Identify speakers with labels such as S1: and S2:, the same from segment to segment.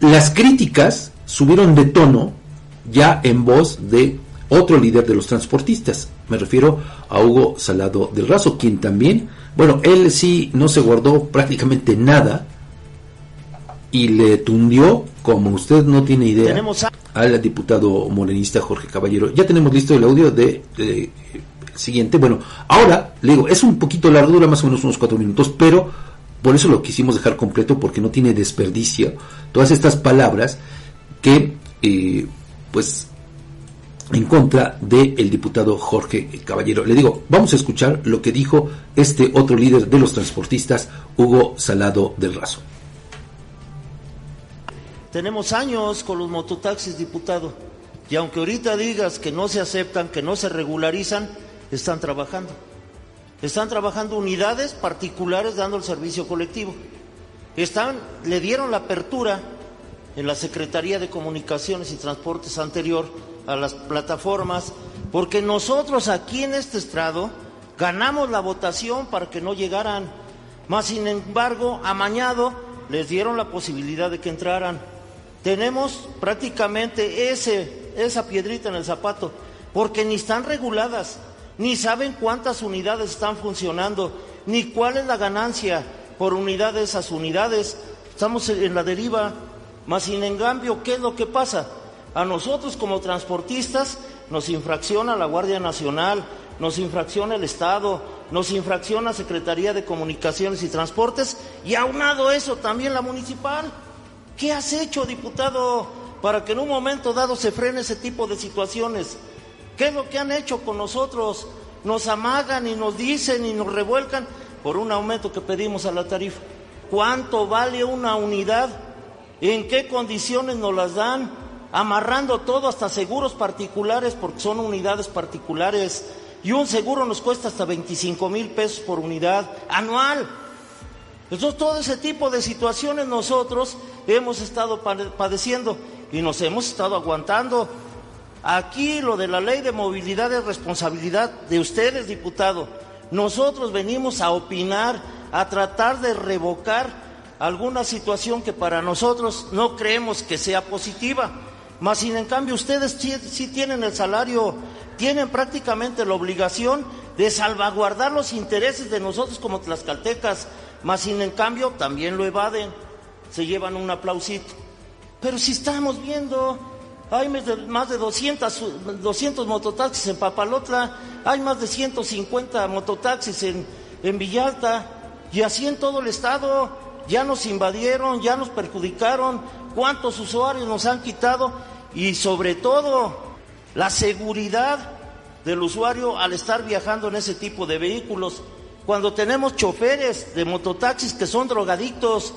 S1: las críticas subieron de tono ya en voz de otro líder de los transportistas. Me refiero a Hugo Salado del Razo, quien también, bueno, él sí no se guardó prácticamente nada y le tundió, como usted no tiene idea, al diputado morenista Jorge Caballero. Ya tenemos listo el audio de, siguiente. Bueno, ahora le digo, es un poquito largo, dura más o menos unos cuatro minutos, pero por eso lo quisimos dejar completo porque no tiene desperdicio. Todas estas palabras que, eh, pues, en contra del diputado Jorge Caballero. Le digo, vamos a escuchar lo que dijo este otro líder de los transportistas, Hugo Salado del Razo.
S2: Tenemos años con los mototaxis, diputado, y aunque ahorita digas que no se aceptan, que no se regularizan, están trabajando. Están trabajando unidades particulares dando el servicio colectivo. Están, le dieron la apertura en la Secretaría de Comunicaciones y Transportes anterior a las plataformas, porque nosotros aquí en este estrado ganamos la votación para que no llegaran, más sin embargo, amañado les dieron la posibilidad de que entraran. Tenemos prácticamente ese, esa piedrita en el zapato, porque ni están reguladas, ni saben cuántas unidades están funcionando, ni cuál es la ganancia por unidad de esas unidades. Estamos en la deriva, más sin en cambio, ¿qué es lo que pasa? A nosotros como transportistas nos infracciona la Guardia Nacional, nos infracciona el Estado, nos infracciona Secretaría de Comunicaciones y Transportes y aunado eso también la municipal. ¿Qué has hecho, diputado, para que en un momento dado se frene ese tipo de situaciones? ¿Qué es lo que han hecho con nosotros? Nos amagan y nos dicen y nos revuelcan por un aumento que pedimos a la tarifa. ¿Cuánto vale una unidad? ¿En qué condiciones nos las dan? amarrando todo hasta seguros particulares porque son unidades particulares y un seguro nos cuesta hasta 25 mil pesos por unidad anual. Entonces todo ese tipo de situaciones nosotros hemos estado padeciendo y nos hemos estado aguantando. Aquí lo de la ley de movilidad es responsabilidad de ustedes, diputado. Nosotros venimos a opinar, a tratar de revocar alguna situación que para nosotros no creemos que sea positiva. Mas, sin en cambio, ustedes sí, tienen el salario, tienen prácticamente la obligación de salvaguardar los intereses de nosotros como tlaxcaltecas, mas sin en cambio también lo evaden, se llevan un aplausito. Pero si estamos viendo, hay más de 200, 200 mototaxis en Papalotla, hay más de 150 mototaxis en, Villalta, y así en todo el estado, ya nos invadieron, ya nos perjudicaron, cuántos usuarios nos han quitado y sobre todo la seguridad del usuario al estar viajando en ese tipo de vehículos. Cuando tenemos choferes de mototaxis que son drogadictos,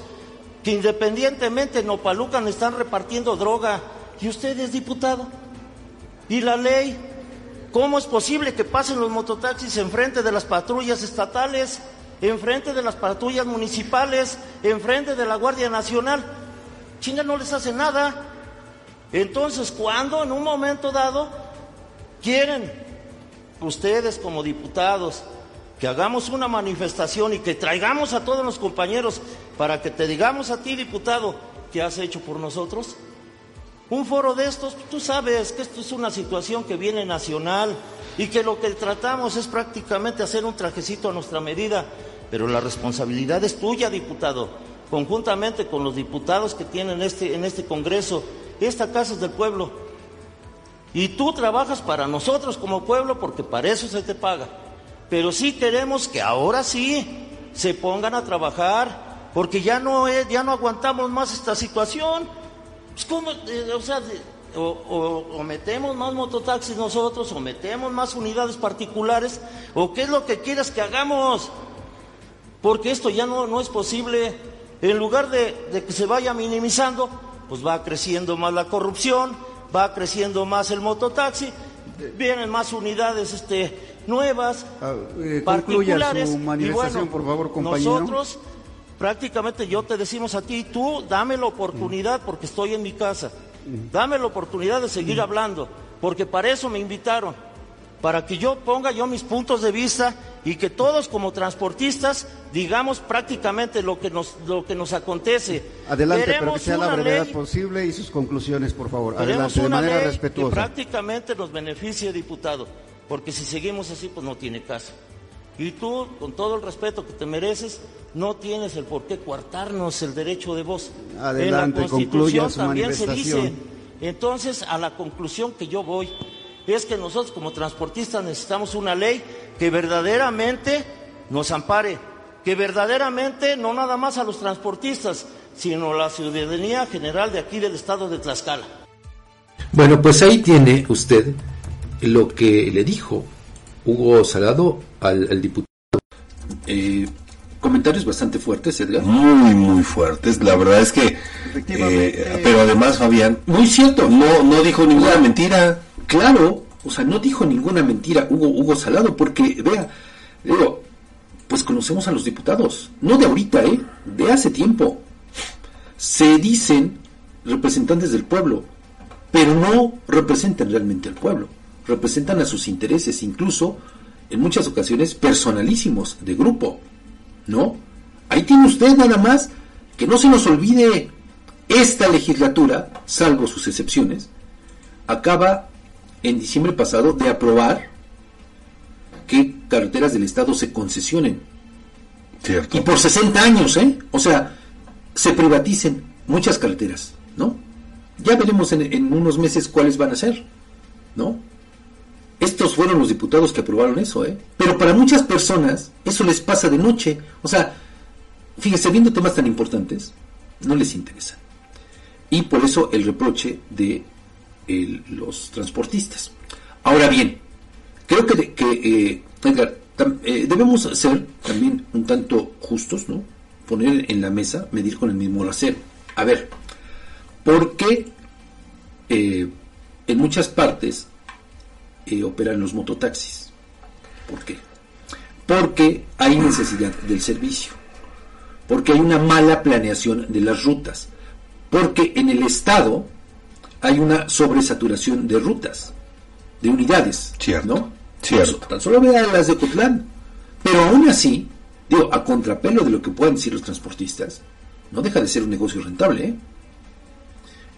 S2: que independientemente en Opalucan están repartiendo droga, y usted es diputado. ¿Y la ley? ¿Cómo es posible que pasen los mototaxis enfrente de las patrullas estatales, enfrente de las patrullas municipales, enfrente de la Guardia Nacional? China no les hace nada. Entonces, cuando en un momento dado quieren ustedes como diputados que hagamos una manifestación y que traigamos a todos los compañeros para que te digamos a ti, diputado, ¿qué has hecho por nosotros? Un foro de estos, tú sabes que esto es una situación que viene nacional y que lo que tratamos es prácticamente hacer un trajecito a nuestra medida, pero la responsabilidad es tuya, diputado conjuntamente con los diputados que tienen este, en este Congreso. Esta casa es del pueblo. Y tú trabajas para nosotros como pueblo porque para eso se te paga. Pero sí queremos que ahora sí se pongan a trabajar porque ya no, es, ya no aguantamos más esta situación. Pues, ¿cómo? Eh, o sea, o, o, metemos más mototaxis nosotros, o metemos más unidades particulares, o qué es lo que quieras que hagamos, porque esto ya no, no es posible. En lugar de, que se vaya minimizando, pues va creciendo más la corrupción, va creciendo más el mototaxi, vienen más unidades este, nuevas,
S3: ah, eh, particulares. Su manifestación, por favor, compañero.
S2: Nosotros, prácticamente yo te decimos a ti, tú dame la oportunidad porque estoy en mi casa, dame la oportunidad de seguir hablando, porque para eso me invitaron, para que yo ponga yo mis puntos de vista y que todos como transportistas digamos prácticamente lo que nos, lo que nos acontece.
S3: Adelante, pero que sea la brevedad posible y sus conclusiones, por favor. Adelante, de manera respetuosa.
S2: Que prácticamente nos beneficie, diputado, porque si seguimos así, pues no tiene caso. Y tú, con todo el respeto que te mereces, no tienes el por qué coartarnos el derecho de voz.
S3: Adelante, en la Constitución también se dice.
S2: Entonces, a la conclusión que yo voy es que nosotros como transportistas necesitamos una ley que verdaderamente nos ampare, que verdaderamente no nada más a los transportistas, sino a la ciudadanía general de aquí del estado de Tlaxcala.
S1: Bueno, pues ahí tiene usted lo que le dijo Hugo Salado al, diputado. Eh, comentarios bastante fuertes, Edgar.
S4: Muy, muy fuertes. La verdad es que, eh, pero además, Fabián,
S1: muy cierto.
S4: No, no dijo ninguna mentira.
S1: Claro, o sea, no dijo ninguna mentira Hugo, Hugo Salado, porque, vea, digo, pues conocemos a los diputados, no de ahorita, ¿eh? De hace tiempo. Se dicen representantes del pueblo, pero no representan realmente al pueblo, representan a sus intereses, incluso en muchas ocasiones personalísimos de grupo, ¿no? Ahí tiene usted nada más que no se nos olvide esta legislatura, salvo sus excepciones, acaba en diciembre pasado de aprobar que carreteras del Estado se concesionen.
S4: Cierto.
S1: Y por 60 años, ¿eh? O sea, se privaticen muchas carreteras, ¿no? Ya veremos en, en unos meses cuáles van a ser, ¿no? Estos fueron los diputados que aprobaron eso, ¿eh? Pero para muchas personas eso les pasa de noche. O sea, fíjese, viendo temas tan importantes, no les interesa. Y por eso el reproche de los transportistas. Ahora bien, creo que, que eh, eh, debemos ser también un tanto justos, ¿no? Poner en la mesa, medir con el mismo acero. A ver, ¿por qué eh, en muchas partes operan los mototaxis? ¿Por qué? Porque hay necesidad del servicio, porque hay una mala planeación de las rutas, porque en el Estado hay una sobresaturación de rutas, de unidades.
S4: Cierto.
S1: ¿no?
S4: Cierto.
S1: Tan solo vean las de Cotlán. Pero aún así, digo, a contrapelo de lo que puedan decir los transportistas, no deja de ser un negocio rentable. ¿eh?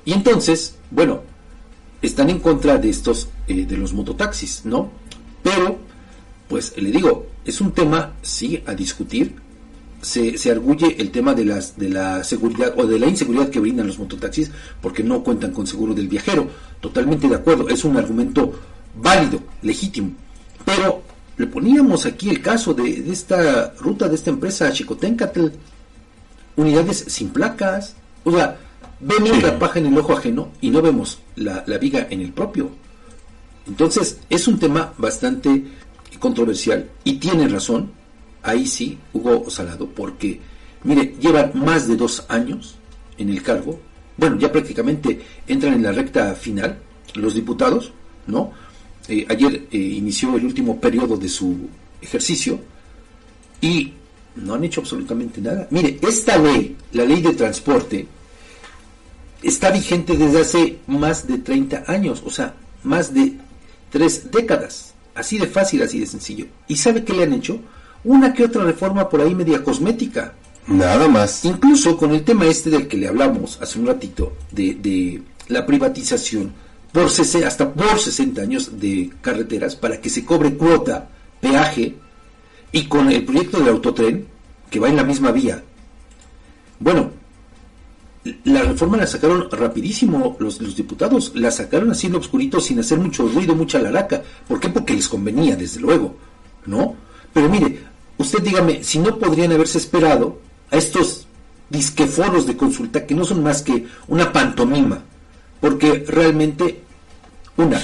S1: Y entonces, bueno, están en contra de estos, eh, de los mototaxis, ¿no? Pero, pues le digo, es un tema, sí, a discutir, se, se, arguye el tema de, las, de la seguridad o de la inseguridad que brindan los mototaxis porque no cuentan con seguro del viajero. Totalmente de acuerdo, es un argumento válido, legítimo. Pero le poníamos aquí el caso de, esta ruta de esta empresa Chicotencatl, unidades sin placas. O sea, vemos la paja en el ojo ajeno y no vemos la, la viga en el propio. Entonces, es un tema bastante controversial y tiene razón ahí sí, Hugo Salado, porque, mire, llevan más de dos años en el cargo, bueno, ya prácticamente entran en la recta final los diputados, ¿no? Eh, ayer eh, inició el último periodo de su ejercicio y no han hecho absolutamente nada. Mire, esta ley, la ley de transporte, está vigente desde hace más de 30 años, o sea, más de tres décadas. Así de fácil, así de sencillo. ¿Y sabe qué le han hecho? una que otra reforma por ahí media cosmética.
S4: Nada más.
S1: Incluso con el tema este del que le hablamos hace un ratito, de, de la privatización por hasta por 60 años de carreteras para que se cobre cuota, peaje, y con el proyecto del autotren, que va en la misma vía. Bueno, la reforma la sacaron rapidísimo los, los diputados, la sacaron así en obscurito sin hacer mucho ruido, mucha laraca. ¿Por qué? Porque les convenía, desde luego, ¿no? Pero mire, usted dígame, si no podrían haberse esperado a estos disqueforos de consulta que no son más que una pantomima, porque realmente, una,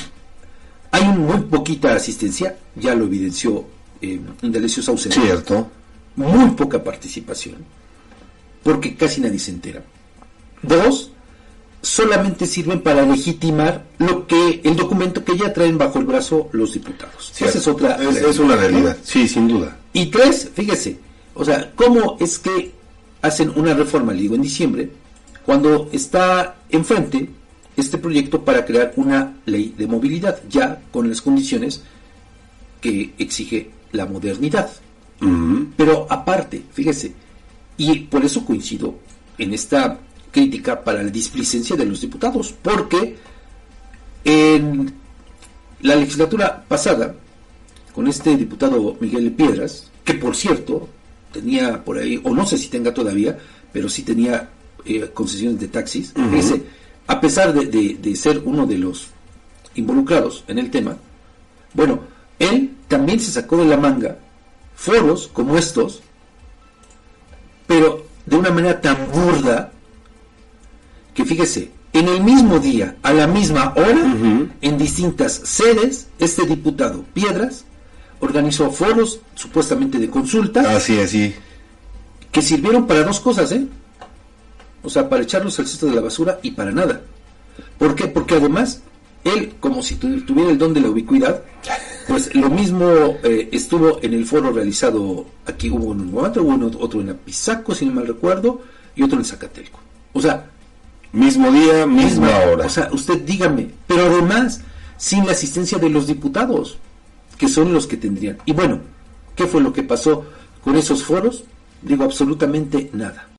S1: hay muy poquita asistencia, ya lo evidenció eh, Indalecio Saucedo.
S4: Cierto.
S1: Muy poca participación, porque casi nadie se entera. Dos, solamente sirven para legitimar lo que el documento que ya traen bajo el brazo los diputados.
S4: Esa es otra. Es, una realidad, sí, sin duda.
S1: Y tres, fíjese, o sea, ¿cómo es que hacen una reforma, le digo, en diciembre, cuando está enfrente este proyecto para crear una ley de movilidad, ya con las condiciones que exige la modernidad. Pero aparte, fíjese, y por eso coincido en esta crítica para la displicencia de los diputados, porque en la legislatura pasada, con este diputado Miguel Piedras, que por cierto tenía por ahí, o no sé si tenga todavía, pero sí tenía eh, concesiones de taxis, a pesar de, ser uno de los involucrados en el tema, bueno, él también se sacó de la manga foros como estos, pero de una manera tan burda que fíjese, en el mismo día, a la misma hora, en distintas sedes, este diputado Piedras organizó foros supuestamente de consulta.
S4: Así, así.
S1: Que sirvieron para dos cosas, ¿eh? O sea, para echarlos al cesto de la basura y para nada. ¿Por qué? Porque además, él, como si tuviera el don de la ubicuidad, pues lo mismo eh, estuvo en el foro realizado, aquí hubo en un momento, hubo otro en Apizaco, si no mal recuerdo, y otro en Zacatelco. O sea,
S4: Mismo día, misma, hora.
S1: O sea, usted dígame, pero además sin la asistencia de los diputados, que son los que tendrían. Y bueno, ¿qué fue lo que pasó con esos foros? Digo, absolutamente nada.